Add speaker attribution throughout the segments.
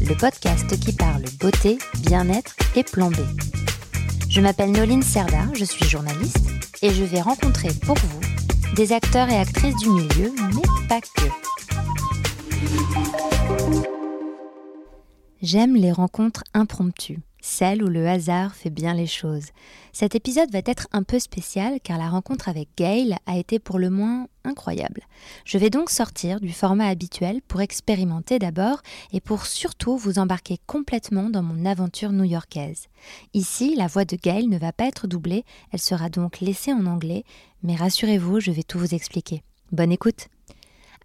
Speaker 1: le podcast qui parle beauté, bien-être et plan B. Je m'appelle Noline Serda, je suis journaliste et je vais rencontrer pour vous des acteurs et actrices du milieu, mais pas que. J'aime les rencontres impromptues celle où le hasard fait bien les choses. Cet épisode va être un peu spécial car la rencontre avec Gail a été pour le moins incroyable. Je vais donc sortir du format habituel pour expérimenter d'abord et pour surtout vous embarquer complètement dans mon aventure new-yorkaise. Ici, la voix de Gail ne va pas être doublée, elle sera donc laissée en anglais, mais rassurez-vous, je vais tout vous expliquer. Bonne écoute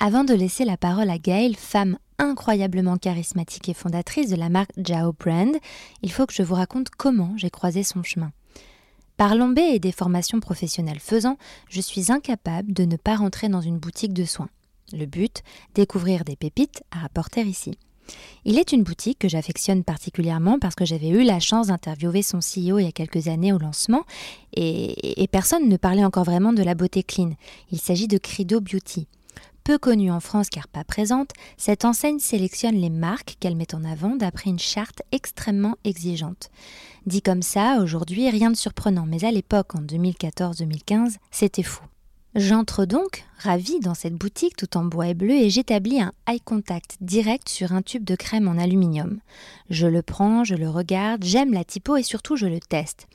Speaker 1: avant de laisser la parole à Gail, femme incroyablement charismatique et fondatrice de la marque Jao Brand, il faut que je vous raconte comment j'ai croisé son chemin. Par l'ombé et des formations professionnelles faisant, je suis incapable de ne pas rentrer dans une boutique de soins. Le but, découvrir des pépites à apporter ici. Il est une boutique que j'affectionne particulièrement parce que j'avais eu la chance d'interviewer son CEO il y a quelques années au lancement et, et personne ne parlait encore vraiment de la beauté clean. Il s'agit de Crido Beauty. Peu connue en France car pas présente, cette enseigne sélectionne les marques qu'elle met en avant d'après une charte extrêmement exigeante. Dit comme ça, aujourd'hui, rien de surprenant, mais à l'époque, en 2014-2015, c'était fou. J'entre donc, ravie, dans cette boutique tout en bois et bleu et j'établis un eye contact direct sur un tube de crème en aluminium. Je le prends, je le regarde, j'aime la typo et surtout je le teste.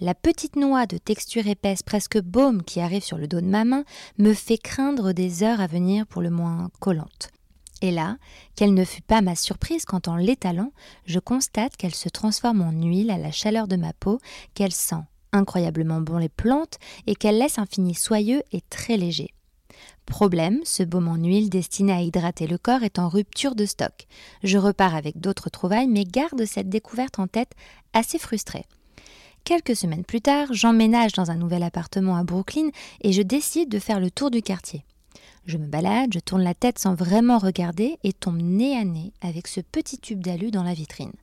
Speaker 1: La petite noix de texture épaisse, presque baume, qui arrive sur le dos de ma main, me fait craindre des heures à venir pour le moins collantes. Et là, quelle ne fut pas ma surprise quand en l'étalant, je constate qu'elle se transforme en huile à la chaleur de ma peau, qu'elle sent incroyablement bon les plantes et qu'elle laisse un fini soyeux et très léger. Problème, ce baume en huile destiné à hydrater le corps est en rupture de stock. Je repars avec d'autres trouvailles mais garde cette découverte en tête assez frustrée. Quelques semaines plus tard, j'emménage dans un nouvel appartement à Brooklyn et je décide de faire le tour du quartier. Je me balade, je tourne la tête sans vraiment regarder et tombe nez à nez avec ce petit tube d'alu dans la vitrine.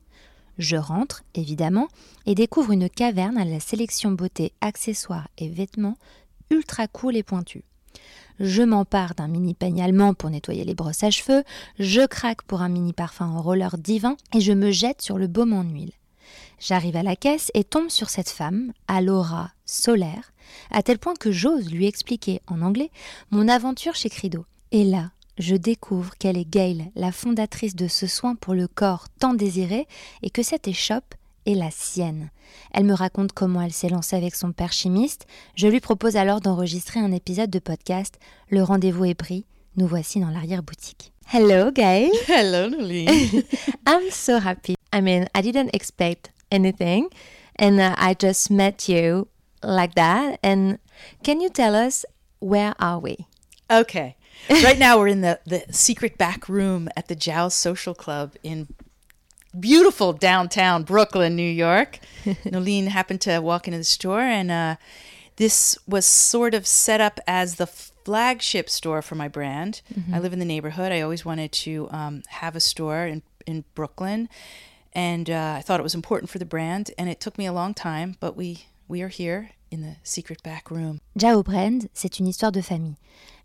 Speaker 1: Je rentre, évidemment, et découvre une caverne à la sélection beauté, accessoires et vêtements ultra cool et pointus. Je m'empare d'un mini peigne allemand pour nettoyer les brosses à cheveux, je craque pour un mini parfum en roller divin et je me jette sur le baume en huile. J'arrive à la caisse et tombe sur cette femme, à l'aura solaire, à tel point que j'ose lui expliquer en anglais mon aventure chez Crido. Et là, je découvre qu'elle est Gail, la fondatrice de ce soin pour le corps tant désiré, et que cette échoppe est la sienne. Elle me raconte comment elle s'est lancée avec son père chimiste. Je lui propose alors d'enregistrer un épisode de podcast. Le rendez-vous est pris. Nous voici dans l'arrière-boutique. Hello, Gail.
Speaker 2: Hello, Nolene.
Speaker 1: I'm so happy. I mean, I didn't expect anything. And uh, I just met you like that. And can you tell us where are we?
Speaker 2: Okay. right now we're in the, the secret back room at the Jao Social Club in beautiful downtown Brooklyn, New York. Nolene happened to walk into the store and uh, this was sort of set up as the flagship store for my brand. Mm-hmm. I live in the neighborhood. I always wanted to um, have a store in, in Brooklyn and uh, I thought it was important for the brand. And it took me a long time, but we we are here in the secret back room.
Speaker 1: Jao Brand, c'est une histoire de famille.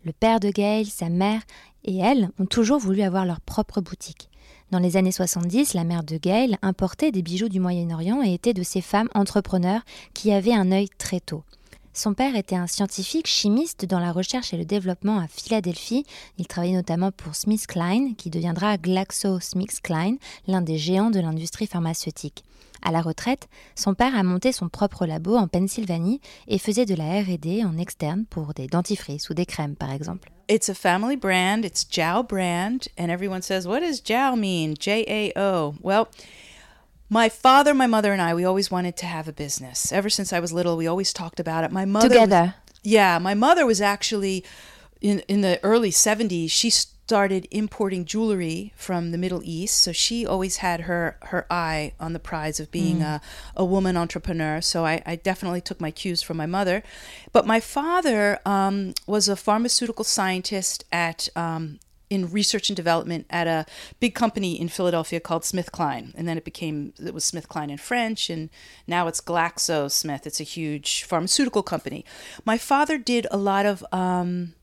Speaker 1: Le père de Gail, sa mère et elle ont toujours voulu avoir leur propre boutique. Dans les années 70, la mère de Gail importait des bijoux du Moyen-Orient et était de ces femmes entrepreneurs qui avaient un œil très tôt. Son père était un scientifique chimiste dans la recherche et le développement à Philadelphie. Il travaillait notamment pour SmithKline, qui deviendra GlaxoSmithKline, l'un des géants de l'industrie pharmaceutique. À la retraite, son père a monté son propre labo en Pennsylvanie et faisait de la R&D en externe pour des dentifrices ou des crèmes par exemple.
Speaker 2: It's a family brand, it's Jao brand and everyone says what does Jao mean? J A O. Well, my father, my mother, and I, we always wanted to have a business. Ever since I was little, we always talked about it. My mother
Speaker 1: together.
Speaker 2: Was, yeah, my mother was actually in in the early '70s. She started importing jewelry from the Middle East. So she always had her her eye on the prize of being a, a woman entrepreneur. So I, I definitely took my cues from my mother. But my father um, was a pharmaceutical scientist at um, in research and development at a big company in Philadelphia called SmithKline, and then it became it was SmithKline in French, and now it's GlaxoSmith. It's a huge pharmaceutical company. My father did a lot of. Um,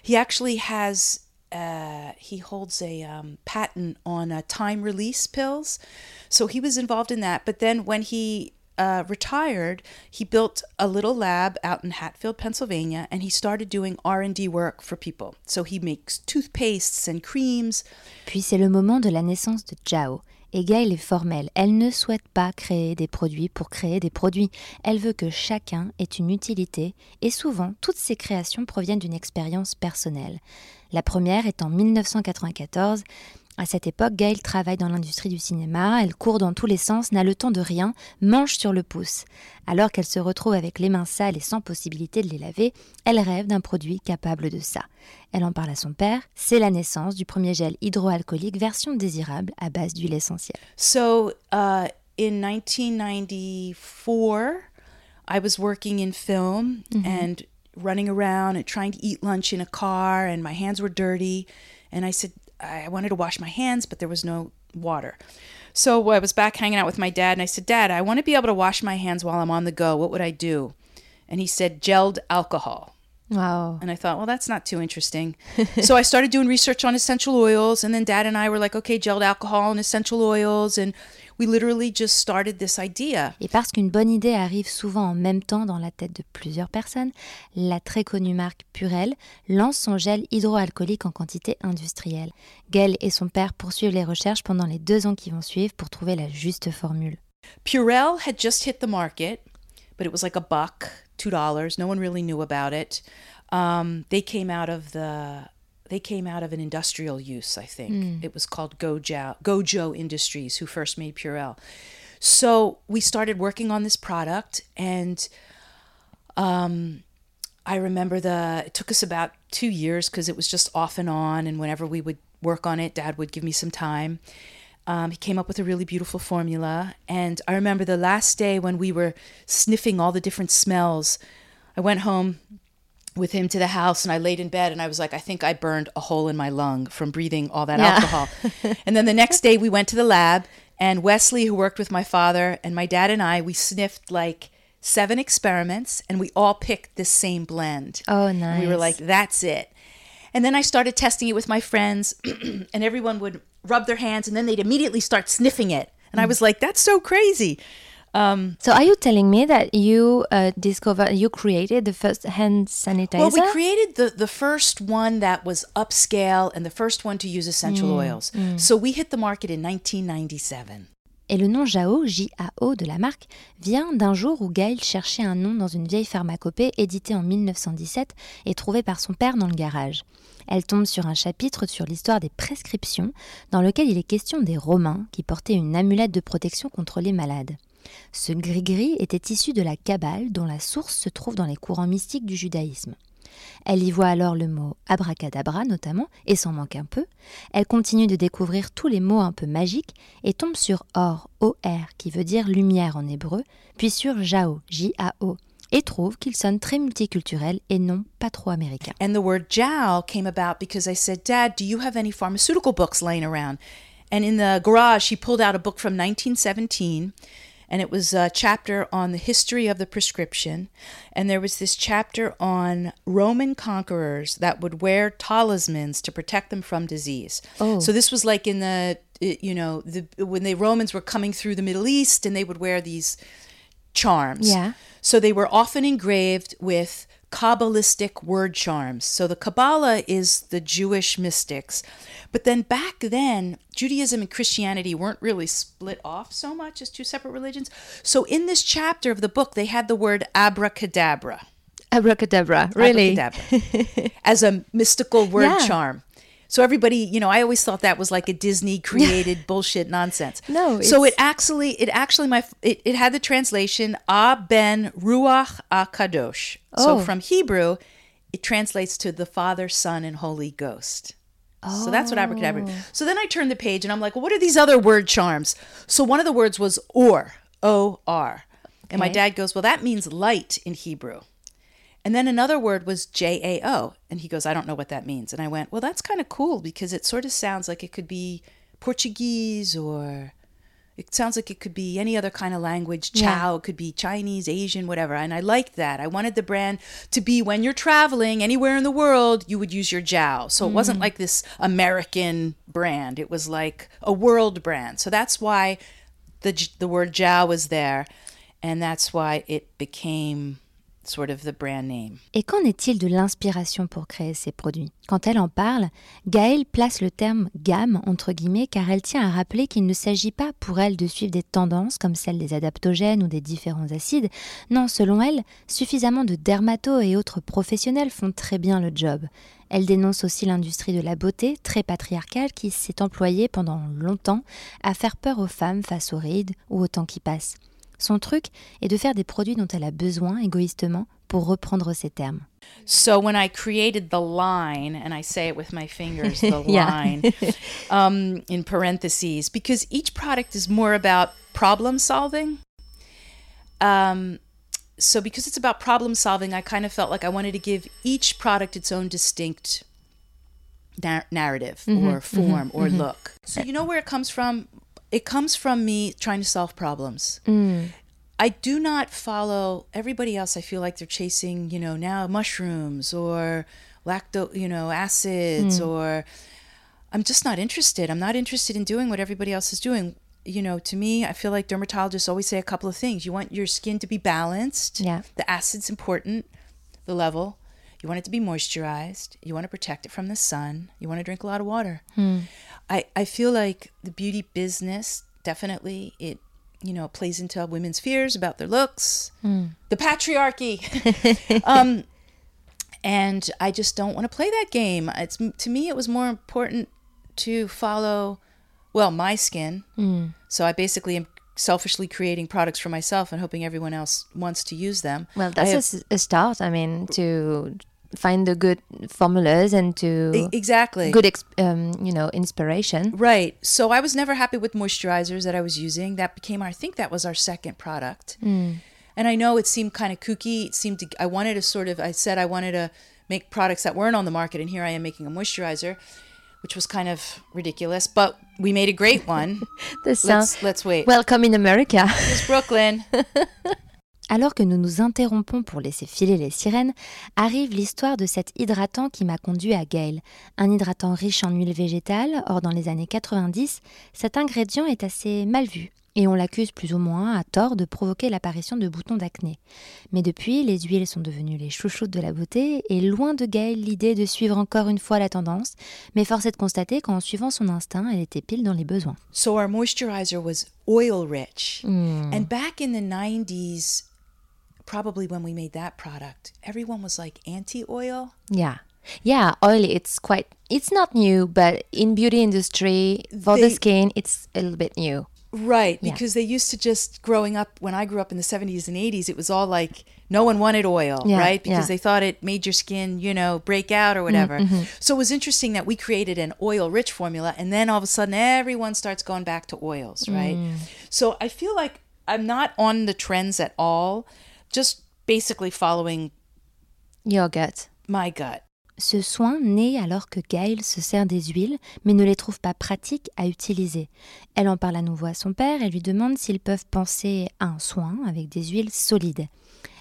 Speaker 2: he actually has. Uh, he holds a um, patent on uh, time release pills, so he was involved in that. But then when he uh, retired, he built a little lab out in Hatfield, Pennsylvania, and he started doing R&D work for people. So he makes toothpastes and creams.
Speaker 1: Puis c'est le moment de la naissance de Zhao. Et Gail est formelle. Elle ne souhaite pas créer des produits pour créer des produits. Elle veut que chacun ait une utilité et souvent toutes ses créations proviennent d'une expérience personnelle. La première est en 1994. À cette époque, Gail travaille dans l'industrie du cinéma, elle court dans tous les sens, n'a le temps de rien, mange sur le pouce. Alors qu'elle se retrouve avec les mains sales et sans possibilité de les laver, elle rêve d'un produit capable de ça. Elle en parle à son père, c'est la naissance du premier gel hydroalcoolique version désirable à base d'huile essentielle.
Speaker 2: So uh, in 1994, I was working in film and running around and trying to eat lunch in a car, and my hands were dirty. And I said, I wanted to wash my hands, but there was no water. So I was back hanging out with my dad, and I said, Dad, I want to be able to wash my hands while I'm on the go. What would I do? And he said, gelled alcohol.
Speaker 1: Wow.
Speaker 2: And I thought, well, that's not too interesting. so I started doing research on essential oils. And then dad and I were like, okay, gelled alcohol and essential oils. And we literally just started this idea.
Speaker 1: Et parce qu'une bonne idée arrive souvent en même temps dans la tête de plusieurs personnes, la très connue marque Purell lance son gel hydroalcoolique en quantité industrielle. Gail et son père poursuivent les recherches pendant les deux ans qui vont suivre pour trouver la juste formule.
Speaker 2: Purell had just hit the market, but it was like a buck, two dollars. No one really knew about it. Um, they came out of the they came out of an industrial use, I think. It was called Gojo, Gojo Industries, who first made Purell. So we started working on this product, and um, I remember the it took us about two years because it was just off and on, and whenever we would work on it, Dad would give me some time. Um, he came up with a really beautiful formula, and I remember the last day when we were sniffing all the different smells. I went home with him to the house and I laid in bed and I was like, I think I burned a hole in my lung from breathing all that
Speaker 1: Yeah.
Speaker 2: alcohol. and then the next day we went to the lab and Wesley, who worked with my father, and my dad and I, we sniffed like seven experiments and we all picked the same blend.
Speaker 1: Oh,
Speaker 2: And we were like, that's it. And then I started testing it with my friends, and everyone would rub their hands and then they'd immediately start sniffing it. And I mm. was like, that's so crazy.
Speaker 1: So are you telling me that you uh, discovered, you created the first hand sanitizer?
Speaker 2: Well, we created the, the first one that was upscale and the first one to use essential oils. So we hit the market in 1997.
Speaker 1: Et le nom Jao, J-A-O de la marque, vient d'un jour où Gail cherchait un nom dans une vieille pharmacopée éditée en 1917 et trouvée par son père dans le garage. Elle tombe sur un chapitre sur l'histoire des prescriptions dans lequel il est question des Romains qui portaient une amulette de protection contre les malades. Ce gris-gris était issu de la Kabbale dont la source se trouve dans les courants mystiques du judaïsme. Elle y voit alors le mot abracadabra notamment, et s'en manque un peu. Elle continue de découvrir tous les mots un peu magiques et tombe sur or, O-R, qui veut dire lumière en hébreu, puis sur Jao, J-A-O, et trouve qu'il sonne très multiculturel et non pas trop américain.
Speaker 2: And the word jowl came about because I said, Dad, do you have any pharmaceutical books laying around? And in the garage, he pulled out a book from 1917, and it was a chapter on the history of the prescription. And there was this chapter on Roman conquerors that would wear talismans to protect them from disease.
Speaker 1: Oh.
Speaker 2: So this was like in the, you know, the when the Romans were coming through the Middle East, and they would wear these charms.
Speaker 1: Yeah.
Speaker 2: So they were often engraved with Kabbalistic word charms. So the Kabbalah is the Jewish mystics. But then back then, Judaism and Christianity weren't really split off so much as two separate religions. So in this chapter of the book, they had the word abracadabra.
Speaker 1: Abracadabra, really?
Speaker 2: Abracadabra. as a mystical word
Speaker 1: Yeah.
Speaker 2: charm. So everybody, you know, I always thought that was like a Disney created bullshit nonsense.
Speaker 1: No,
Speaker 2: So it actually, it actually, my, it, it had the translation A Ben Ruach A Kadosh. So
Speaker 1: Oh.
Speaker 2: from Hebrew, it translates to the Father, Son, and Holy Ghost. So that's what abracadabra. So then I turned the page and I'm like, well, what are these other word charms? So one of the words was or, O R. And my dad goes, well, that means light in Hebrew. And then another word was J A O. And he goes, I don't know what that means. And I went, well, that's kind of cool because it sort of sounds like it could be Portuguese or it sounds like it could be any other kind of language.
Speaker 1: Yeah.
Speaker 2: Chow, it could be Chinese, Asian, whatever. And I liked that. I wanted the brand to be when you're traveling anywhere in the world, you would use your Jao. So it mm-hmm. wasn't like this American brand. It was like a world brand. So that's why the the word Jao was there, and that's why it became sort of the brand name.
Speaker 1: Et qu'en est-il de l'inspiration pour créer ces produits? Quand elle en parle, Gaëlle place le terme gamme entre guillemets car elle tient à rappeler qu'il ne s'agit pas pour elle de suivre des tendances comme celles des adaptogènes ou des différents acides. Non, selon elle, suffisamment de dermatos et autres professionnels font très bien le job. Elle dénonce aussi l'industrie de la beauté, très patriarcale, qui s'est employée pendant longtemps à faire peur aux femmes face aux rides ou au temps qui passe. Son truc est de faire des produits dont elle a besoin égoïstement, pour reprendre ses termes.
Speaker 2: So when I created the line, and I say it with my fingers, the line um, in parentheses, because each product is more about problem solving. Um, so because it's about problem solving, I kind of felt like I wanted to give each product its own distinct nar- narrative or form or look. So you know where it comes from? It comes from me trying to solve problems. Mm. I do not follow everybody else. I feel like they're chasing, you know, now mushrooms or lacto, you know, acids mm. or I'm just not interested. I'm not interested in doing what everybody else is doing. You know, to me, I feel like dermatologists always say a couple of things. You want your skin to be balanced.
Speaker 1: Yeah.
Speaker 2: The acid's important, the level. You want it to be moisturized. You want to protect it from the sun. You want to drink a lot of water. Hmm. I, I feel like the beauty business definitely it you know plays into women's fears about their looks, hmm. the patriarchy, um, and I just don't want to play that game. It's to me it was more important to follow well my skin. Hmm. So I basically am selfishly creating products for myself and hoping everyone else wants to use them.
Speaker 1: Well, that's a
Speaker 2: have-
Speaker 1: s- a, start. I mean, to find the good formulas and to
Speaker 2: exactly
Speaker 1: good, um, you know, inspiration.
Speaker 2: Right. So I was never happy with moisturizers that I was using. That became, our, I think that was our second product. And I know it seemed kind of kooky. It seemed to, I wanted to sort of, I said I wanted to make products that weren't on the market. And here I am making a moisturizer, which was kind of ridiculous, but we made a great one.
Speaker 1: This sounds
Speaker 2: let's, let's wait.
Speaker 1: welcome in America.
Speaker 2: It's Brooklyn.
Speaker 1: Alors que nous nous interrompons pour laisser filer les sirènes, arrive l'histoire de cet hydratant qui m'a conduit à Gail. Un hydratant riche en huile végétale, or dans les années 90, cet ingrédient est assez mal vu. Et on l'accuse plus ou moins à tort de provoquer l'apparition de boutons d'acné. Mais depuis, les huiles sont devenues les chouchoutes de la beauté et loin de Gail l'idée de suivre encore une fois la tendance, mais force est de constater qu'en suivant son instinct, elle était pile dans les besoins.
Speaker 2: So our moisturizer was oil rich. And back in the 90s, probably when we made that product, everyone was like anti oil.
Speaker 1: Yeah. Yeah, oil it's quite it's not new, but in beauty industry for the skin it's a little bit new.
Speaker 2: Right,
Speaker 1: Yeah.
Speaker 2: because they used to just growing up when I grew up in the 70s and 80s, it was all like no one wanted oil,
Speaker 1: Yeah,
Speaker 2: right? Because
Speaker 1: yeah.
Speaker 2: They thought it made your skin, you know, break out or whatever.
Speaker 1: mm-hmm.
Speaker 2: So it was interesting that we created an oil rich formula and then all of a sudden everyone starts going back to oils, right?
Speaker 1: Mm.
Speaker 2: So I feel like I'm not on the trends at all, just basically following
Speaker 1: Your gut.
Speaker 2: my gut.
Speaker 1: Ce soin naît alors que Gail se sert des huiles, mais ne les trouve pas pratiques à utiliser. Elle en parle à nouveau à son père et lui demande s'ils peuvent penser à un soin avec des huiles solides.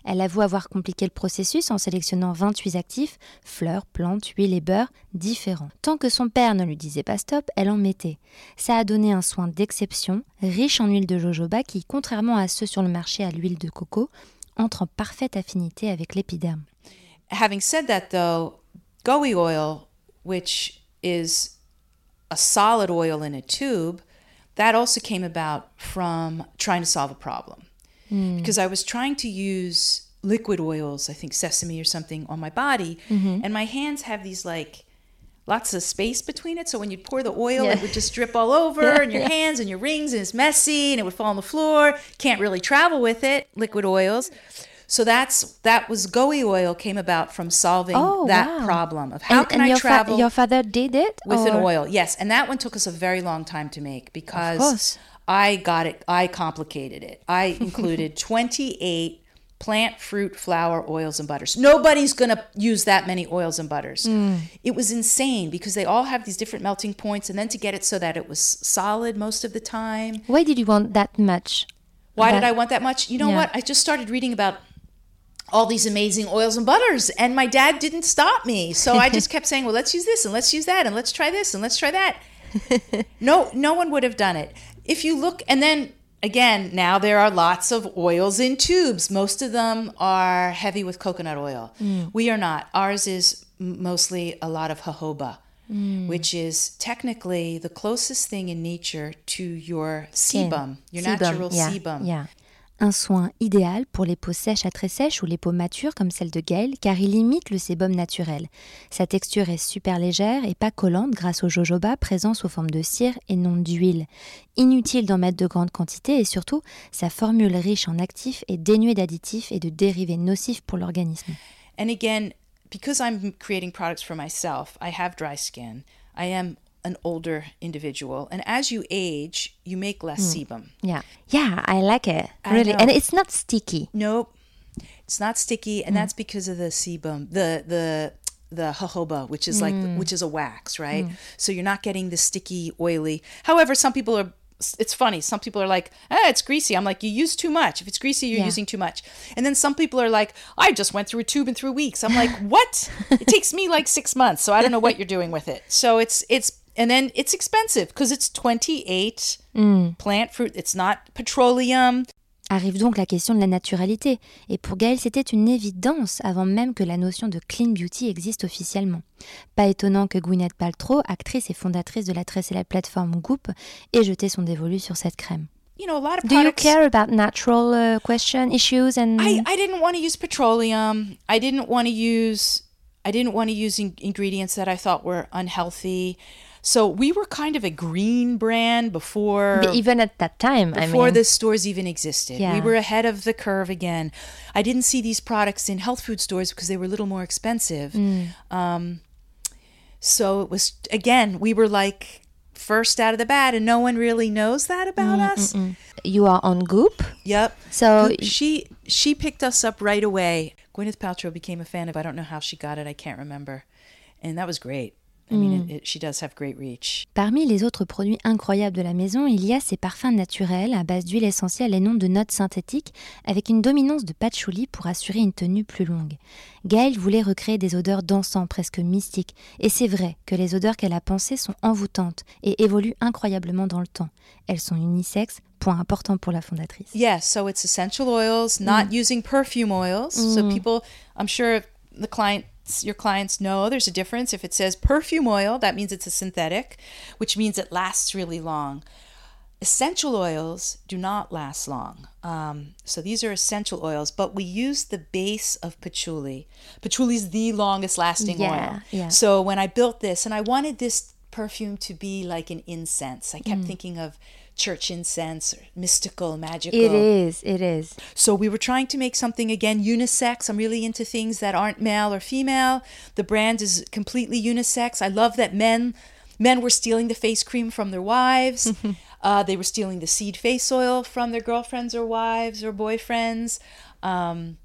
Speaker 1: Elle avoue avoir compliqué le processus en sélectionnant 28 actifs, fleurs, plantes, huiles et beurre différents. Tant que son père ne lui disait pas stop, elle en mettait. Ça a donné un soin d'exception, riche en huile de jojoba qui, contrairement à ceux sur le marché à l'huile de coco, entre en parfaite affinité avec l'épiderme.
Speaker 2: having said that though goey oil which is a solid oil in a tube that also came about from trying to solve a problem. Hmm. Because i was trying to use liquid oils i think sesame or something on my body mm-hmm. and my hands have these like lots of space between it so when you'd pour the oil it would just drip all over and your hands and your rings and it's messy and it would fall on the floor can't really travel with it liquid oils So that's that was Goey oil came about from solving
Speaker 1: Oh,
Speaker 2: that
Speaker 1: wow.
Speaker 2: problem of how
Speaker 1: and,
Speaker 2: can
Speaker 1: and
Speaker 2: I
Speaker 1: your, fa-
Speaker 2: travel
Speaker 1: your father did it
Speaker 2: with an oil. Yes, and that one took us a very long time to make because. I got it. I complicated it. I included 28 plant, fruit, flour, oils, and butters. Nobody's going to use that many oils and butters.
Speaker 1: Hmm.
Speaker 2: It was insane because they all have these different melting points, and then to get it so that it was solid most of the time.
Speaker 1: Why did you want that much?
Speaker 2: Why did I want that much? You know
Speaker 1: Yeah.
Speaker 2: what? I just started reading about all these amazing oils and butters, and my dad didn't stop me. So I just kept saying, "Well, let's use this, and let's use that, and let's try this, and let's try that." no, no one would have done it. If you look, and then again, now there are lots of oils in tubes. Most of them are heavy with coconut oil. Mm. We are not. Ours is mostly a lot of jojoba. Mm. Which is technically the closest thing in nature to your sebum, your
Speaker 1: Sebum,
Speaker 2: natural
Speaker 1: yeah,
Speaker 2: sebum.
Speaker 1: yeah. Un soin idéal pour les peaux sèches à très sèches ou les peaux matures comme celle de Gail car il imite le sébum naturel. Sa texture est super légère et pas collante grâce au jojoba présent sous forme de cire et non d'huile. Inutile d'en mettre de grandes quantités et surtout, sa formule riche en actifs est dénuée d'additifs et de dérivés nocifs pour l'organisme.
Speaker 2: And again, because I'm creating products for myself, I have dry skin. I am an older individual, and as you age, you make less sebum.
Speaker 1: Yeah. Yeah, I like it.
Speaker 2: I
Speaker 1: Really.
Speaker 2: know.
Speaker 1: And it's not sticky.
Speaker 2: Nope, it's not sticky,
Speaker 1: Hmm.
Speaker 2: and that's because of the sebum, the the the jojoba, which is like
Speaker 1: Hmm.
Speaker 2: which is a wax, right? So you're not getting the sticky, oily. However, some people are. It's funny. Some people are like, "Ah, it's greasy." I'm like, "You use too much. If it's greasy, you're
Speaker 1: Yeah.
Speaker 2: using too much." And then some people are like, "I just went through a tube in three weeks." I'm like, "What? it takes me like six months, so I don't know what you're doing with it." So it's it's and then it's expensive because it's 28
Speaker 1: Hmm.
Speaker 2: plant fruit. It's not petroleum.
Speaker 1: Arrive donc la question de la naturalité. Et pour Gaëlle, c'était une évidence avant même que la notion de clean beauty existe officiellement. Pas étonnant que Gwyneth Paltrow, actrice et fondatrice de la très célèbre plateforme Goop, ait jeté son dévolu sur cette crème.
Speaker 2: You know, a lot of
Speaker 1: Do you care about natural uh, question issues and
Speaker 2: I, I didn't want to use petroleum. I didn't want to use I didn't want to use in- ingredients that I thought were unhealthy. So we were kind of a green brand before
Speaker 1: But even at that time? I
Speaker 2: before
Speaker 1: mean,
Speaker 2: the stores even existed.
Speaker 1: Yeah.
Speaker 2: We were ahead of the curve again. I didn't see these products in health food stores because they were a little more expensive.
Speaker 1: Mm.
Speaker 2: Um, so it was again, we were like first out of the bat, and no one really knows that about
Speaker 1: Mm,
Speaker 2: us.
Speaker 1: you are on Goop.
Speaker 2: Yep.
Speaker 1: So
Speaker 2: Goop- she she picked us up right away. Gwyneth Paltrow became a fan of. I don't know how she got it. I can't remember, and that was great. I mean, it, it, she does have great reach.
Speaker 1: Parmi les autres produits incroyables de la maison, il y a ces parfums naturels à base d'huile essentielle et non de notes synthétiques, avec une dominance de patchouli pour assurer une tenue plus longue. Gaëlle voulait recréer des odeurs d'encens presque mystiques, et c'est vrai que les odeurs qu'elle a pensées sont envoûtantes et évoluent incroyablement dans le temps. Elles sont unisexes, point important pour la fondatrice.
Speaker 2: Yes, so it's essential oils, not using perfume oils. So people, I'm sure the your clients know there's a difference. If it says perfume oil, that means it's a synthetic, which means it lasts really long. Essential oils do not last long. Um, so these are essential oils, but we use the base of patchouli. Patchouli is the longest lasting
Speaker 1: Yeah,
Speaker 2: oil.
Speaker 1: yeah.
Speaker 2: So when I built this, and I wanted this perfume to be like an incense, I kept thinking of church incense or mystical, magical.
Speaker 1: It is, it is.
Speaker 2: So we were trying to make something again unisex. I'm really into things that aren't male or female. The brand is completely unisex. I love that men men were stealing the face cream from their wives. uh, they were stealing the seed face oil from their girlfriends or wives or boyfriends. Um,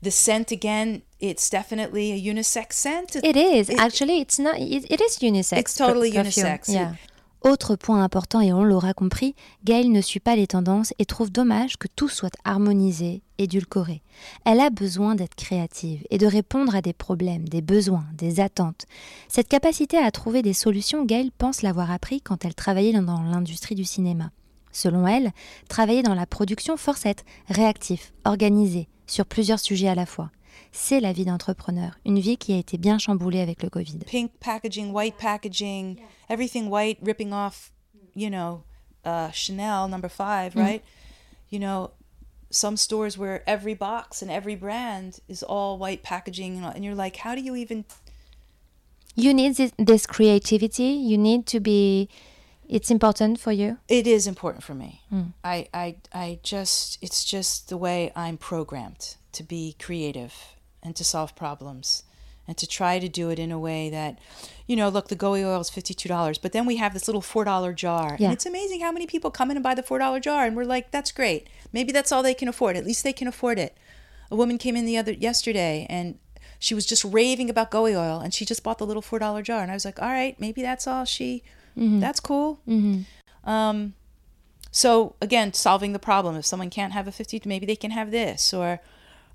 Speaker 2: the scent again, it's definitely a unisex scent.
Speaker 1: It is. Actually, it's not. It, it is unisex.
Speaker 2: It's totally
Speaker 1: per-
Speaker 2: unisex.
Speaker 1: Yeah. Autre point important, et on l'aura compris, Gail ne suit pas les tendances et trouve dommage que tout soit harmonisé, édulcoré. Elle a besoin d'être créative et de répondre à des problèmes, des besoins, des attentes. Cette capacité à trouver des solutions, Gail pense l'avoir appris quand elle travaillait dans- l'industrie du cinéma. Selon elle, travailler dans la production force à être réactif, organisé, sur plusieurs sujets à la fois. C'est la vie d'entrepreneur, une vie qui a été bien chamboulée avec le Covid.
Speaker 2: pink packaging, white packaging, everything white, ripping off, you know, uh, Chanel number five, right? You know, some stores where every box and every brand is all white packaging, and you're like, how do you even?
Speaker 1: you need this, this creativity you need to be It's important for you.
Speaker 2: It is important for me.
Speaker 1: Mm.
Speaker 2: I, I, I just, it's just the way I'm programmed to be creative and to solve problems and to try to do it in a way that, you know, look, the Goey oil is $52, but then we have this little $4 jar.
Speaker 1: Yeah.
Speaker 2: And it's amazing how many people come in and buy the $4 jar. And we're like, that's great. Maybe that's all they can afford. At least they can afford it. A woman came in the other yesterday and she was just raving about Goey oil and she just bought the little $4 jar. And I was like, all right, maybe that's all she, that's cool. Um, so again, solving the problem. If someone can't have a 50, maybe they can have this. Or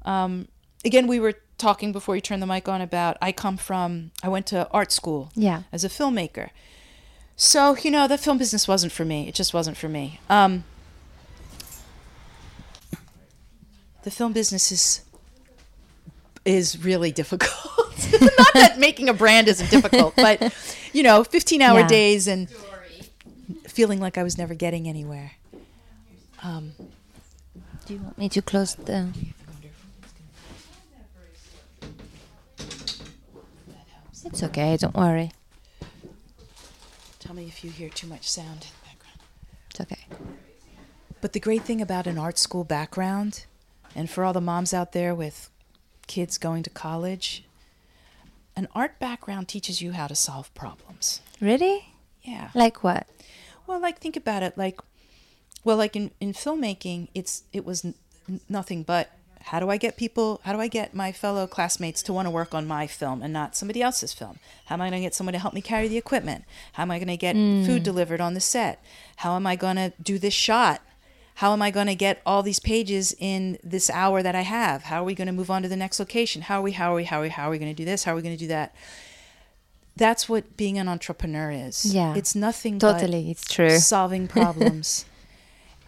Speaker 2: um, again, we were talking before you turned the mic on about I come from, I went to art school
Speaker 1: Yeah.
Speaker 2: as a filmmaker. So, you know, the film business wasn't for me. It just wasn't for me. Um, the film business is is really difficult. Not that making a brand isn't difficult, but you know, 15 hour
Speaker 1: Yeah.
Speaker 2: days and feeling like I was never getting anywhere. Um,
Speaker 1: Do you want me to close the? It's okay. Don't worry.
Speaker 2: tell me if you hear too much sound in the background.
Speaker 1: It's okay.
Speaker 2: But the great thing about an art school background, and for all the moms out there with kids going to college, an art background teaches you how to solve problems.
Speaker 1: Really?
Speaker 2: Yeah.
Speaker 1: Like what?
Speaker 2: Well, like think about it. Like, well, like in in filmmaking, it's it was n- nothing but how do I get people? How do I get my fellow classmates to want to work on my film and not somebody else's film? How am I going to get someone to help me carry the equipment? How am I going to get food delivered on the set? How am I going to do this shot? How am I going to get all these pages in this hour that I have? How are we going to move on to the next location? How are we? How are we? How are we? How are we going to do this? How are we going to do that? That's what being an entrepreneur is.
Speaker 1: Yeah.
Speaker 2: it's nothing but
Speaker 1: Totally, it's true.
Speaker 2: solving problems.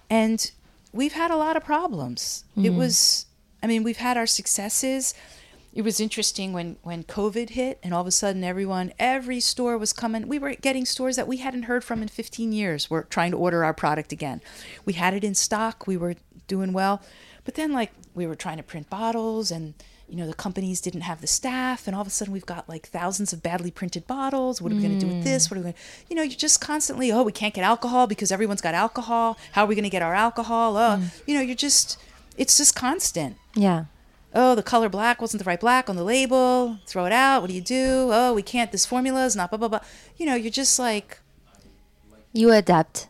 Speaker 2: and we've had a lot of problems. It
Speaker 1: Mm-hmm.
Speaker 2: was, I mean, we've had our successes. It was interesting when, when COVID hit and all of a sudden everyone, every store was coming. We were getting stores that we hadn't heard from in 15 years were trying to order our product again. We had it in stock. We were doing well. But then, like, we were trying to print bottles and, you know, the companies didn't have the staff. And all of a sudden we've got like thousands of badly printed bottles. What are we going to do with hmm. this? What are we going to, you know, you're just constantly, oh, we can't get alcohol because everyone's got alcohol. How are we going to get our alcohol? Oh, hmm. you know, you're just, it's just constant
Speaker 1: Yeah.
Speaker 2: oh, the color black wasn't the right black on the label. Throw it out. What do you do? Oh, we can't. This formula is not blah blah blah. You know, you're just like
Speaker 1: You adapt.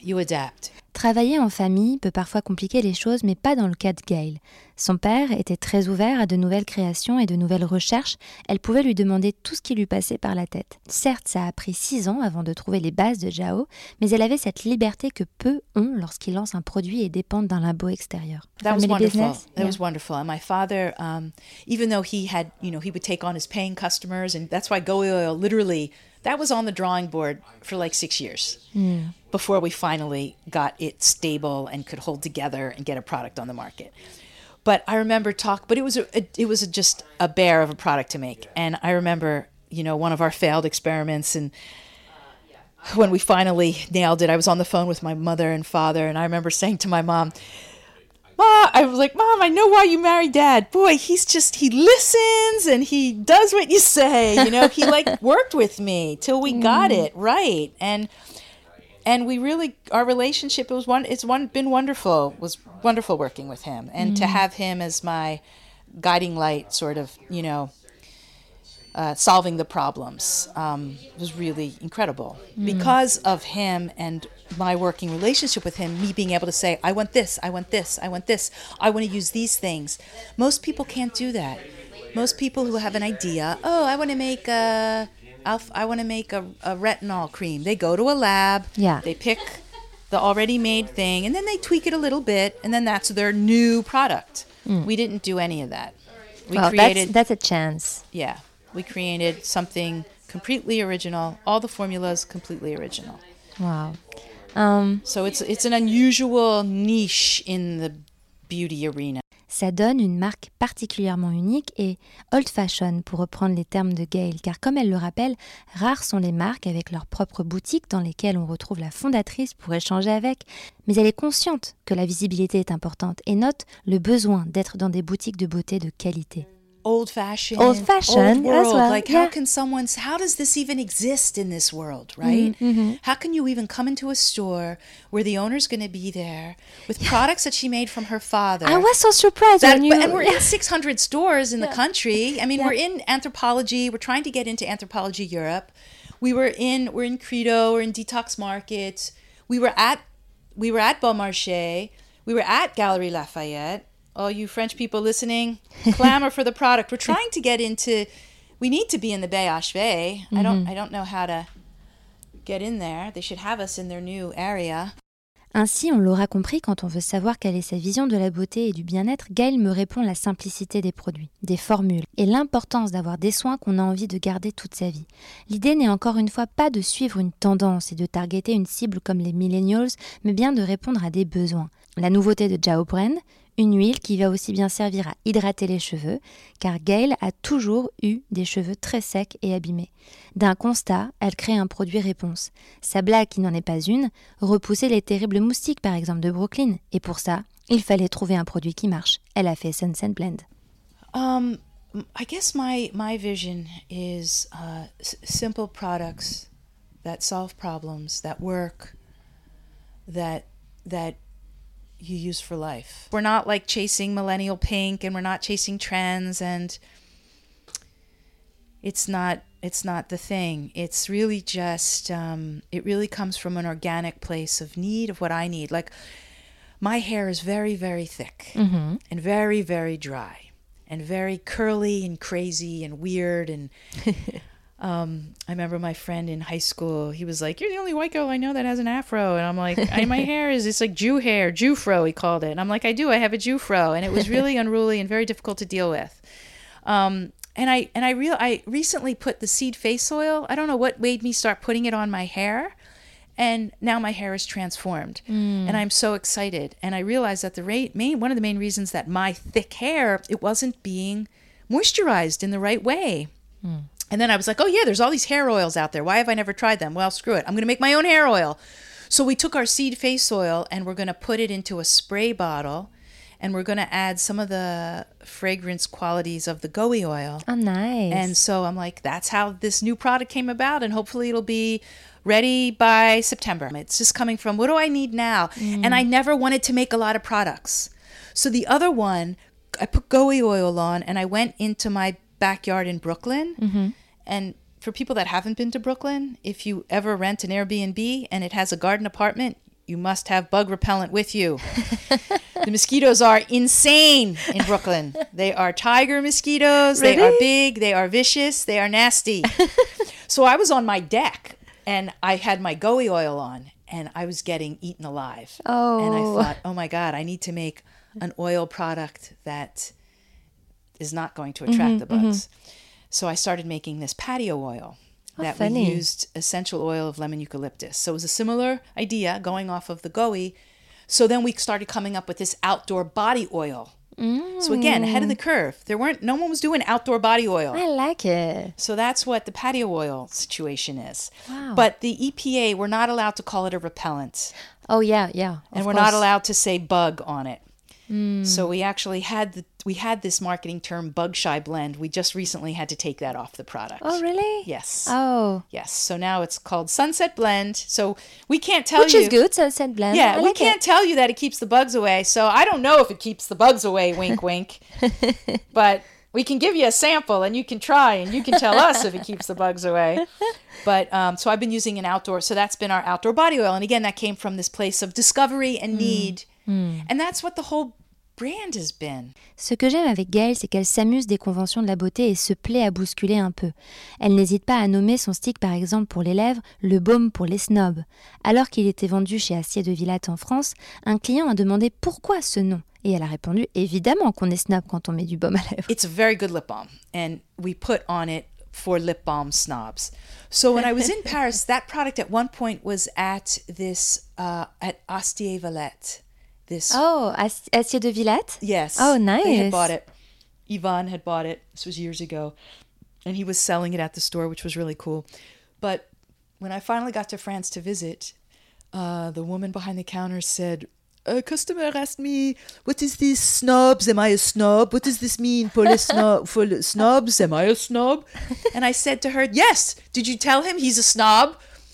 Speaker 2: you adapt.
Speaker 1: Travailler en famille peut parfois compliquer les choses, mais pas dans le cas de Gail. Son père était très ouvert à de nouvelles créations et de nouvelles recherches. Elle pouvait lui demander tout ce qui lui passait par la tête. Certes, ça a pris six ans avant de trouver les bases de Jao, mais elle avait cette liberté que peu ont lorsqu'ils lancent un produit et dépendent d'un labo extérieur.
Speaker 2: That was wonderful. That was wonderful. And my father, um, even though he had, you know, he would take on his paying customers, and that's why literally that was on the drawing board for like six years. Hmm. Before we finally got it stable and could hold together and get a product on the market. But I remember talk, but it was a, it was a, just a bear of a product to make, and I remember, you know, one of our failed experiments and when we finally nailed it, I was on the phone with my mother and father, and I remember saying to my mom, Ma, I was like, Mom, I know why you married Dad. Boy, he's just he listens and he does what you say. You know, he like worked with me till we got it right, and and we really our relationship it was one it's one been wonderful was wonderful working with him. And to have him as my guiding light, sort of you know uh, solving the problems um, was really incredible. Because of him and my working relationship with him me being able to say i want this i want this i want this i want to use these things most people can't do that most people who have an idea oh i want to make a i want to make a, a retinol cream they go to a lab
Speaker 1: Yeah.
Speaker 2: they pick the already made thing and then they tweak it a little bit and then that's their new product mm. we didn't do any of that we
Speaker 1: well,
Speaker 2: created
Speaker 1: that's, that's a chance.
Speaker 2: yeah, we created something completely original. All the formulas completely original.
Speaker 1: Wow. Um,
Speaker 2: So it's it's an unusual niche in the beauty arena.
Speaker 1: ça donne une marque particulièrement unique et old fashion pour reprendre les termes de Gail, car comme elle le rappelle, rares sont les marques avec leur propre boutique dans lesquelles on retrouve la fondatrice pour échanger avec, mais elle est consciente que la visibilité est importante et note le besoin d'être dans des boutiques de beauté de qualité.
Speaker 2: Old fashioned,
Speaker 1: Old-fashioned as
Speaker 2: world.
Speaker 1: well,
Speaker 2: Like, how can someone? How does this even exist in this world, right?
Speaker 1: Mm-hmm,
Speaker 2: How can you even come into a store where the owner's going to be there with products that she made from her father?
Speaker 1: I was so surprised
Speaker 2: That,
Speaker 1: when you.
Speaker 2: and we're in 600 stores in the country. I mean,
Speaker 1: Yeah.
Speaker 2: we're in Anthropologie. We're trying to get into Anthropologie Europe. We were in we're in Credo. We're in Detox Market. We were at we were at Beaumarchais. We were at Gallery Lafayette. All you French people listening, clamor for the product. We're trying to get into. We need to be in the BHV. I
Speaker 1: Mm-hmm.
Speaker 2: don't. I don't know how to get in there. They should have us in their new area.
Speaker 1: Ainsi, on l'aura compris, quand on veut savoir quelle est sa vision de la beauté et du bien-être, Gail me répond la simplicité des produits, des formules et l'importance d'avoir des soins qu'on a envie de garder toute sa vie. L'idée n'est encore une fois pas de suivre une tendance et de targeter une cible comme les millennials, mais bien de répondre à des besoins. La nouveauté de Jao Bren, une huile qui va aussi bien servir à hydrater les cheveux, car Gail a toujours eu des cheveux très secs et abîmés. D'un constat, elle crée un produit réponse. Sa blague, qui n'en est pas une, repousser les terribles moustiques par exemple de Brooklyn. Et pour ça, il fallait trouver un produit qui marche. Elle a fait Sunset Blend.
Speaker 2: Um, I guess my my vision is uh, simple products that solve problems, that work, that that you use for life. We're not like chasing millennial pink, and we're not chasing trends, and it's not it's not the thing. It's really just um, it really comes from an organic place of need of what I need. Like my hair is very very thick and very very dry and very curly and crazy and weird and um, I remember my friend in high school. He was like, "You're the only white girl I know that has an afro," and I'm like, I, "My hair is it's like Jew hair, Jew fro." He called it, and I'm like, "I do. I have a Jew fro," and it was really unruly and very difficult to deal with. Um, and I and I real I recently put the seed face oil. I don't know what made me start putting it on my hair, and now my hair is transformed, and I'm so excited. And I realized that the rate main one of the main reasons that my thick hair it wasn't being moisturized in the right way. And then I was like, oh, yeah, there's all these hair oils out there. Why have I never tried them? Well, screw it. I'm going to make my own hair oil. So we took our seed face oil and we're going to put it into a spray bottle and we're going to add some of the fragrance qualities of the goey oil.
Speaker 1: Oh, nice.
Speaker 2: And so I'm like, that's how this new product came about, and hopefully it'll be ready by September. It's just coming from what do I need now? And mm. I never wanted to make a lot of products. So the other one, I put goey oil on, and I went into my backyard in Brooklyn. Mm-hmm. And for people that haven't been to Brooklyn, if you ever rent an Airbnb and it has a garden apartment, you must have bug repellent with you. the mosquitoes are insane in Brooklyn. They are tiger mosquitoes. They are big. They are vicious. They are nasty. so I was on my deck and I had my goey oil on and I was getting eaten alive. Oh. And
Speaker 1: Oh.
Speaker 2: I thought, oh my God, I need to make an oil product that is not going to attract mm-hmm, the bugs. Mm-hmm. So I started making this patio oil that we used essential oil of lemon eucalyptus. So it was a similar idea going off of the goey. So then we started coming up with this outdoor body oil. So again, ahead of the mm. curve. There weren't no one was doing outdoor body oil.
Speaker 1: I like it.
Speaker 2: So that's what the patio oil situation is.
Speaker 1: Wow.
Speaker 2: But the EPA, we're not allowed to call it a repellent
Speaker 1: Oh, yeah, yeah.
Speaker 2: and we're
Speaker 1: course.
Speaker 2: not allowed to say bug on it. Mm. So we actually had the we had this marketing term bug shy blend. We just recently had to take that off the product.
Speaker 1: Oh, really?
Speaker 2: Yes.
Speaker 1: Oh.
Speaker 2: Yes. So now it's called Sunset Blend. So we can't tell
Speaker 1: Which
Speaker 2: you Which
Speaker 1: is good, Sunset Blend.
Speaker 2: Yeah,
Speaker 1: I
Speaker 2: we
Speaker 1: like
Speaker 2: can't
Speaker 1: it.
Speaker 2: tell you that it keeps the bugs away. So I don't know if it keeps the bugs away, wink wink. but we can give you a sample and you can try and you can tell us if it keeps the bugs away. But um, so I've been using an outdoor, so that's been our outdoor body oil. And again, that came from this place of discovery and need. And that's what the whole brand has been.
Speaker 1: Ce que j'aime avec Gaëlle, c'est qu'elle s'amuse des conventions de la beauté et se plaît à bousculer un peu. Elle n'hésite pas à nommer son stick par exemple pour les lèvres le baume pour les snobs. Alors qu'il était vendu chez Acier de Villatte en France, un client a demandé pourquoi ce nom. Et elle a répondu évidemment qu'on est snob quand on met du baume à lèvres.
Speaker 2: It's a very good lip balm, and we put on it for lip balm snobs. So when I was in Paris, that product at one point was at this uh, at Astier Valette. This
Speaker 1: Oh, Ac- Astier de Villatte
Speaker 2: yes,
Speaker 1: Oh,
Speaker 2: They
Speaker 1: nice.
Speaker 2: had bought it. Ivan had bought it. This was years ago, and he was selling it at the store, which was really cool. But when I finally got to France to visit, uh, the woman behind the counter said, a customer asked me, "What is this snobs? Am I a snob? What does this mean for the snob? For the snobs, am I a snob?" And I said to her, "Yes. Did you tell him he's a snob?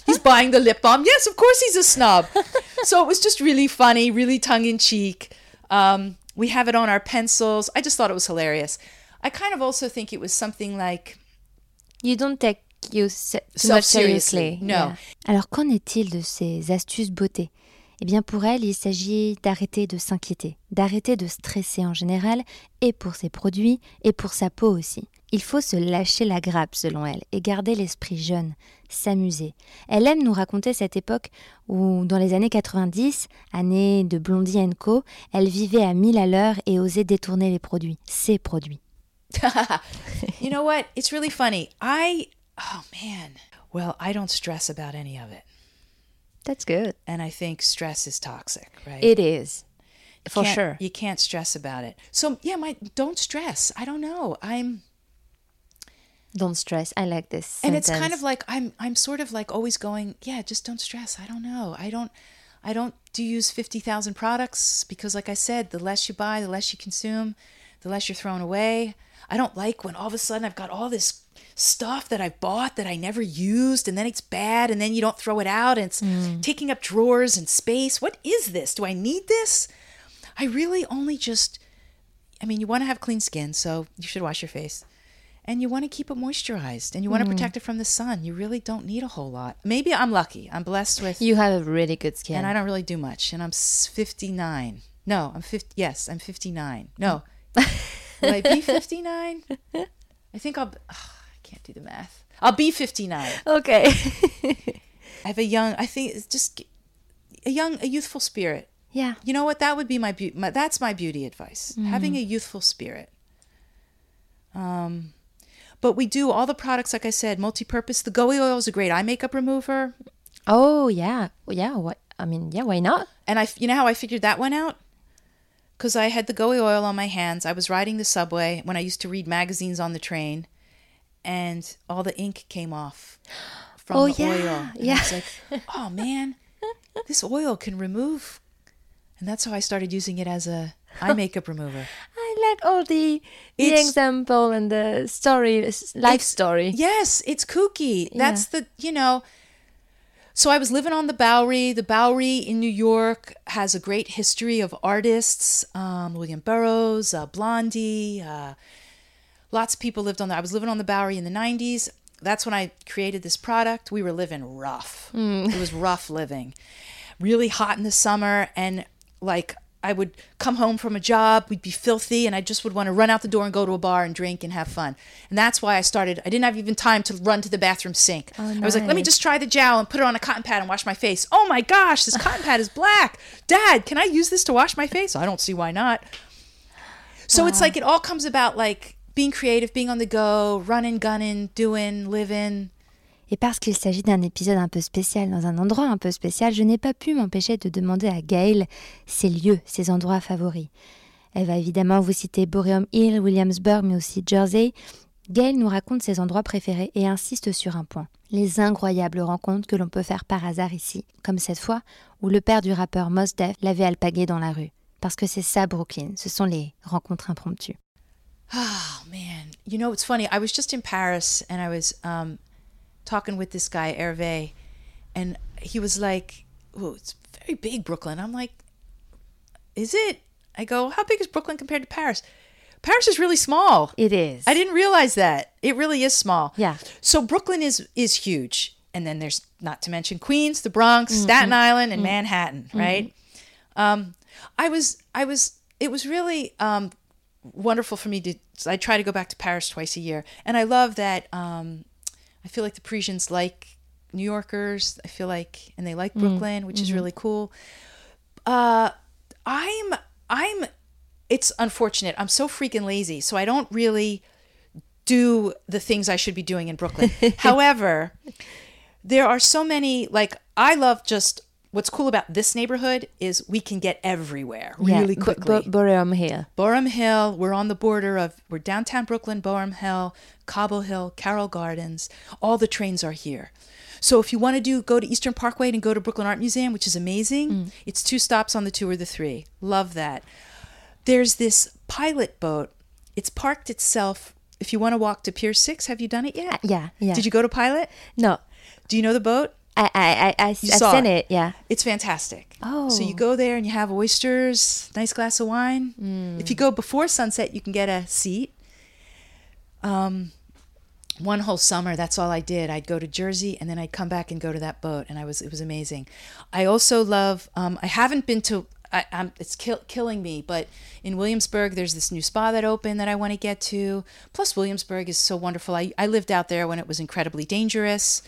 Speaker 2: He's buying the lip balm. Yes, of course he's a snob." so it was just really funny, really tongue in cheek. Um, we have it on our pencils. I just thought it was hilarious. I kind of also think it was something like
Speaker 1: You don't take you se- much seriously.
Speaker 2: seriously, no.
Speaker 1: Yeah. Alors qu'en est-il de ces astuces beauté? Eh bien pour elle, il s'agit d'arrêter de s'inquiéter, d'arrêter de stresser en général, et pour ses produits, et pour sa peau aussi. Il faut se lâcher la grappe selon elle, et garder l'esprit jeune, s'amuser. Elle aime nous raconter cette époque où, dans les années 90, années de Blondie Co, elle vivait à mille à l'heure et osait détourner les produits, ses produits.
Speaker 2: you know what? It's really funny. I, oh man. Well, I don't stress about any of it.
Speaker 1: That's good.
Speaker 2: And I think stress is toxic, right?
Speaker 1: It is.
Speaker 2: You
Speaker 1: For sure.
Speaker 2: You can't stress about it. So, yeah, my don't stress. I don't know. I'm
Speaker 1: Don't stress. I like this.
Speaker 2: and it's kind of like I'm I'm sort of like always going, yeah, just don't stress. I don't know. I don't I don't do use 50,000 products because like I said, the less you buy, the less you consume, the less you're throwing away. I don't like when all of a sudden I've got all this stuff that I bought that I never used and then it's bad and then you don't throw it out and it's mm. taking up drawers and space. What is this? Do I need this? I really only just I mean, you want to have clean skin, so you should wash your face. And you want to keep it moisturized and you want to protect it from the sun. You really don't need a whole lot. Maybe I'm lucky. I'm blessed with
Speaker 1: You have a really good skin.
Speaker 2: and I don't really do much. And I'm 59. No, I'm 50. Yes, I'm 59. No. Will I be 59? I think I'll. ugh, I can't do the math. I'll be 59.
Speaker 1: Okay.
Speaker 2: I have a young. I think it's just a young, a youthful spirit.
Speaker 1: yeah.
Speaker 2: You know what? That would be my beauty. My, that's my beauty advice.
Speaker 1: Mm.
Speaker 2: Having a youthful spirit. Um, but we do all the products, like I said, multi-purpose. The Goey oil is a great eye makeup remover,
Speaker 1: Oh yeah. Well, yeah. What? I mean, yeah. Why not?
Speaker 2: and I, you know how I figured that one out? Because I had the Goey oil on my hands. I was riding the subway when I used to read magazines on the train, and all the ink came off from
Speaker 1: Oh,
Speaker 2: the
Speaker 1: yeah,
Speaker 2: oil. And
Speaker 1: yeah.
Speaker 2: I was like, oh man, this oil can remove. And that's how I started using it as a eye makeup remover.
Speaker 1: I like all the the
Speaker 2: It's-
Speaker 1: example and the story, life story.
Speaker 2: Yes, it's kooky. That's the, you know. So I was living on the Bowery. The Bowery in New York has a great history of artists. Um, William Burroughs, uh, Blondie. Uh, lots of people lived on there. I was living on the Bowery in the 90s. That's when I created this product. We were living rough. It was rough living. Really hot in the summer. And like, I would come home from a job, we'd be filthy, and I just would want to run out the door and go to a bar and drink and have fun. And that's why I started. I didn't have even time to run to the bathroom sink. Oh, I was like, let me just try the Jao and put it on a cotton pad and wash my face. Oh my gosh, this cotton pad is black. Dad, can I use this to wash my face? I don't see why not. So it's like it all comes about like being creative, being on the go, running, gunning, doing, living.
Speaker 1: Et parce qu'il s'agit d'un épisode un peu spécial, dans un endroit un peu spécial, je n'ai pas pu m'empêcher de demander à Gail ses lieux, ses endroits favoris. Elle va évidemment vous citer Boreum Hill, Williamsburg, mais aussi Jersey. Gail nous raconte ses endroits préférés et insiste sur un point les incroyables rencontres que l'on peut faire par hasard ici, comme cette fois où le père du rappeur Mos Def l'avait alpagué dans la rue. Parce que c'est ça Brooklyn, ce sont les rencontres impromptues.
Speaker 2: Oh man, you know it's funny. I was just in Paris and I was um, talking with this guy Hervé, and he was like, "Oh, it's very big, Brooklyn." I'm like, "Is it?" I go, "How big is Brooklyn compared to Paris?" Paris is really small.
Speaker 1: It is.
Speaker 2: I didn't realize that. It really is small.
Speaker 1: Yeah.
Speaker 2: So Brooklyn is is huge. And then there's not to mention Queens, the Bronx, Staten Island, and Manhattan, right? Um, I was I was it was really um, wonderful for me to I try to go back to Paris twice a year. And I love that um, I feel like the Parisians like New Yorkers. I feel like and they like Brooklyn, which is really cool. Uh, I'm I'm it's unfortunate. I'm so freaking lazy, so I don't really do the things I should be doing in Brooklyn. However, there are so many like I love just what's cool about this neighborhood is we can get everywhere
Speaker 1: Yeah,
Speaker 2: really
Speaker 1: Bo-
Speaker 2: quickly.
Speaker 1: Bo- Boerum Hill.
Speaker 2: Boerum Hill, we're on the border of we're downtown Brooklyn, Boerum Hill, Cobble Hill, Carroll Gardens. All the trains are here. So if you want to do go to Eastern Parkway and go to Brooklyn Art Museum, which is amazing, mm. it's two stops on the two or the three. Love that. There's this pilot boat. It's parked itself. If you want to walk to Pier Six, have you done it yet?
Speaker 1: Yeah, yeah.
Speaker 2: Did you go to Pilot?
Speaker 1: No,
Speaker 2: Do you know the boat?
Speaker 1: I, I, I, I, I've
Speaker 2: saw
Speaker 1: seen
Speaker 2: it.
Speaker 1: it. Yeah.
Speaker 2: It's fantastic.
Speaker 1: Oh.
Speaker 2: So you go there and you have oysters, nice glass of wine. If you go before sunset, you can get a seat. Um, one whole summer, that's all I did. I'd go to Jersey and then I'd come back and go to that boat, and I was it was amazing. I also love. Um, I haven't been to. I, I'm, it's kill, killing me, but in Williamsburg, there's this new spa that opened that I want to get to. Plus, Williamsburg is so wonderful. I, I lived out there when it was incredibly dangerous,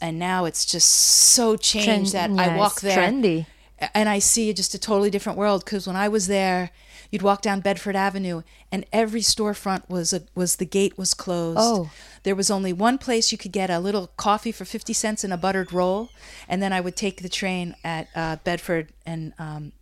Speaker 2: and now it's just so changed that
Speaker 1: yeah,
Speaker 2: I walk
Speaker 1: it's
Speaker 2: there
Speaker 1: trendy.
Speaker 2: and I see just a totally different world because when I was there, you'd walk down Bedford Avenue and every storefront was a, was the gate was closed.
Speaker 1: Oh.
Speaker 2: There was only one place you could get a little coffee for 50 cents and a buttered roll. And then I would take the train at uh, Bedford and um,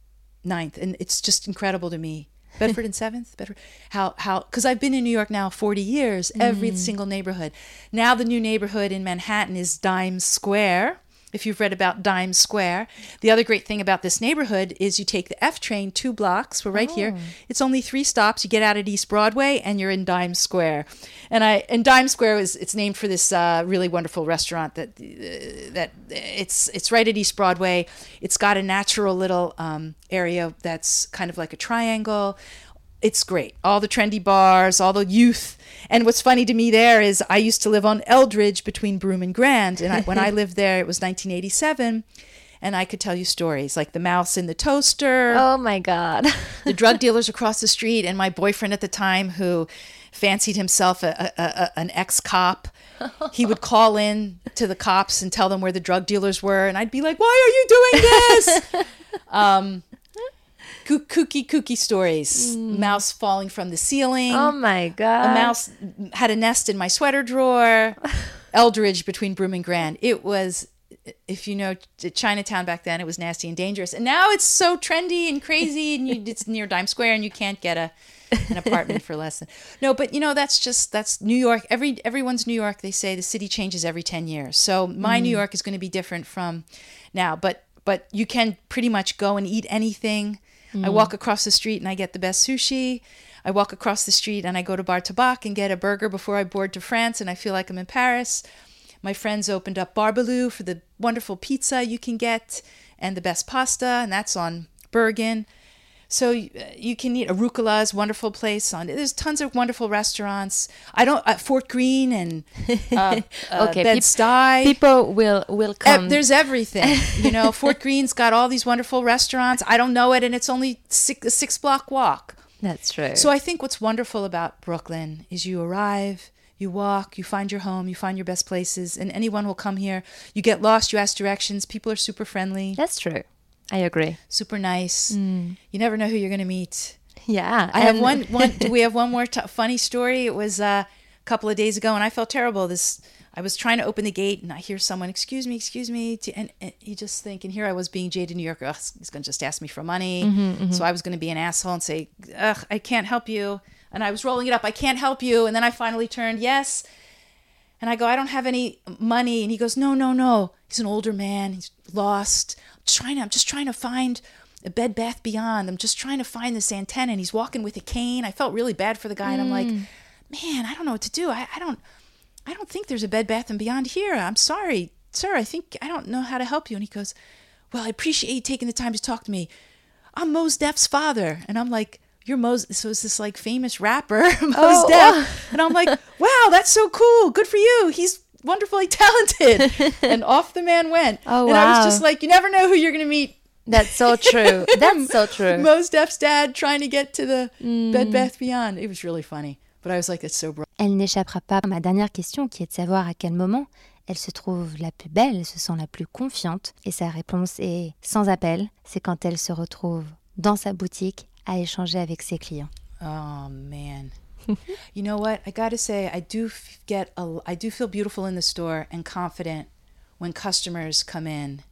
Speaker 2: 9th. And it's just incredible to me. Bedford and 7th? Bedford. How, how, because I've been in New York now 40 years, every mm. single neighborhood. Now the new neighborhood in Manhattan is Dime Square. If you've read about Dime Square, the other great thing about this neighborhood is you take the F train two blocks. We're right here. It's only three stops. You get out at East Broadway and you're in Dime Square. And I and Dime Square is it's named for this uh, really wonderful restaurant that uh, that it's it's right at East Broadway. It's got a natural little um, area that's kind of like a triangle it's great. All the trendy bars, all the youth. And what's funny to me there is I used to live on Eldridge between Broome and Grand. And I, when I lived there, it was 1987. And I could tell you stories like the mouse in the toaster,
Speaker 1: Oh my God.
Speaker 2: the drug dealers across the street, and my boyfriend at the time who fancied himself a, a, a, an ex cop. He would call in to the cops and tell them where the drug dealers were. And I'd be like, why are you doing this? um, kooky, kooky stories. Mm. Mouse falling from the ceiling.
Speaker 1: oh my God.
Speaker 2: a mouse had a nest in my sweater drawer. Eldridge between Broome and Grand. It was, if you know Chinatown back then, it was nasty and dangerous. And now it's so trendy and crazy, and you, it's near Dime Square, and you can't get a an apartment for less than no. But you know that's just that's New York. Every everyone's New York. They say the city changes every ten years. So my New mm. York is going to be different from now. But but you can pretty much go and eat anything. I mm. walk across the street and I get the best sushi. I walk across the street and I go to Bar Tabac and get a burger before I board to France and I feel like I'm in Paris. My friends opened up Barbaloo for the wonderful pizza you can get and the best pasta, and that's on Bergen. So you, can eat Arugula's wonderful place on. There's tons of wonderful restaurants. I don't uh, Fort Greene and uh, uh,
Speaker 1: Okay,
Speaker 2: Bed Stuy.
Speaker 1: People will will come.
Speaker 2: there's everything. You know, Fort Greene's got all these wonderful restaurants. I don't know it, and it's only six, a six block walk.
Speaker 1: That's true.
Speaker 2: So I think what's wonderful about Brooklyn is you arrive, you walk, you find your home, you find your best places, and anyone will come here. You get lost, you ask directions. People are super friendly,
Speaker 1: That's true. I agree.
Speaker 2: super nice. Mm. You never know who you're going to meet.
Speaker 1: Yeah.
Speaker 2: I have one. One. Do we have one more t- funny story? It was uh, a couple of days ago, and I felt terrible. This. I was trying to open the gate, and I hear someone, "Excuse me, excuse me," and, and you just think, and here I was being jaded New Yorker. Ugh, he's going to just ask me for money, mm-hmm, mm-hmm. so I was going to be an asshole and say, "Ugh, I can't help you," and I was rolling it up. I can't help you, and then I finally turned, "Yes." And I go, I don't have any money. And he goes, No, no, no. He's an older man. He's lost. Trying to, I'm just trying to find a Bed Bath Beyond. I'm just trying to find this antenna. And he's walking with a cane. I felt really bad for the guy. And I'm like, hmm. man, I don't know what to do. I, I don't, I don't think there's a Bed Bath and Beyond here. I'm sorry, sir. I think I don't know how to help you. And he goes, Well, I appreciate you taking the time to talk to me. I'm Mos Def's father. And I'm like, You're Mos. So it's this like famous rapper, Mos
Speaker 1: Oh,
Speaker 2: Def. Oh. And I'm like, Wow, that's so cool. Good for you. He's wonderfully talented. and off the man went.
Speaker 1: Oh,
Speaker 2: and I
Speaker 1: wow.
Speaker 2: was just like, You never know who you're going to meet.
Speaker 1: That's so true. That's so true.
Speaker 2: Mos Def's dad trying to get to the
Speaker 1: Mm.
Speaker 2: Bed Bath Beyond. It was really funny. But I was like, It's so brilliant.
Speaker 1: Elle n'échappera pas à ma dernière question qui est de savoir à quel moment elle se trouve la plus belle, elle se sent la plus confiante. Et sa réponse est sans appel, c'est quand elle se retrouve dans sa boutique à échanger avec ses clients.
Speaker 2: Oh man. you know what? I got to say I do f- get a I do feel beautiful in the store and confident when customers come in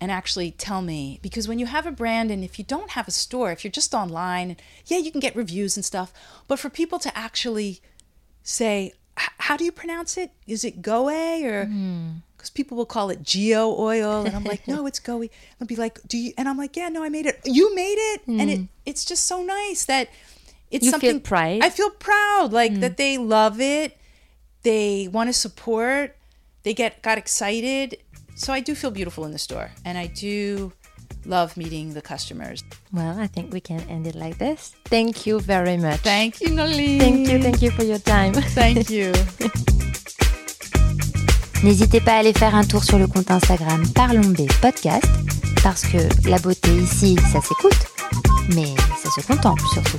Speaker 2: and actually tell me because when you have a brand and if you don't have a store, if you're just online, yeah, you can get reviews and stuff, but for people to actually say how do you pronounce it? Is it Goe or hmm. because people will call it Geo oil, and I'm like, no, it's Goey. They'll be like, do you? And I'm like, yeah, no, I made it. You made it, and it hmm. it's just so nice that it's
Speaker 1: Mm. You feel
Speaker 2: something.
Speaker 1: pride?
Speaker 2: I feel proud, like that they love it. They want to support. They get got excited. So I do feel beautiful in the store, and I do love meeting the customers.
Speaker 1: Well, I think we can end it like this. Thank you very much.
Speaker 2: Thank you, Nolene.
Speaker 1: Thank you, thank you for your time.
Speaker 2: Thank you.
Speaker 1: N'hésitez pas à aller faire un tour sur le compte Instagram Parlons B Podcast, parce que la beauté ici, ça s'écoute, mais ça se contemple surtout.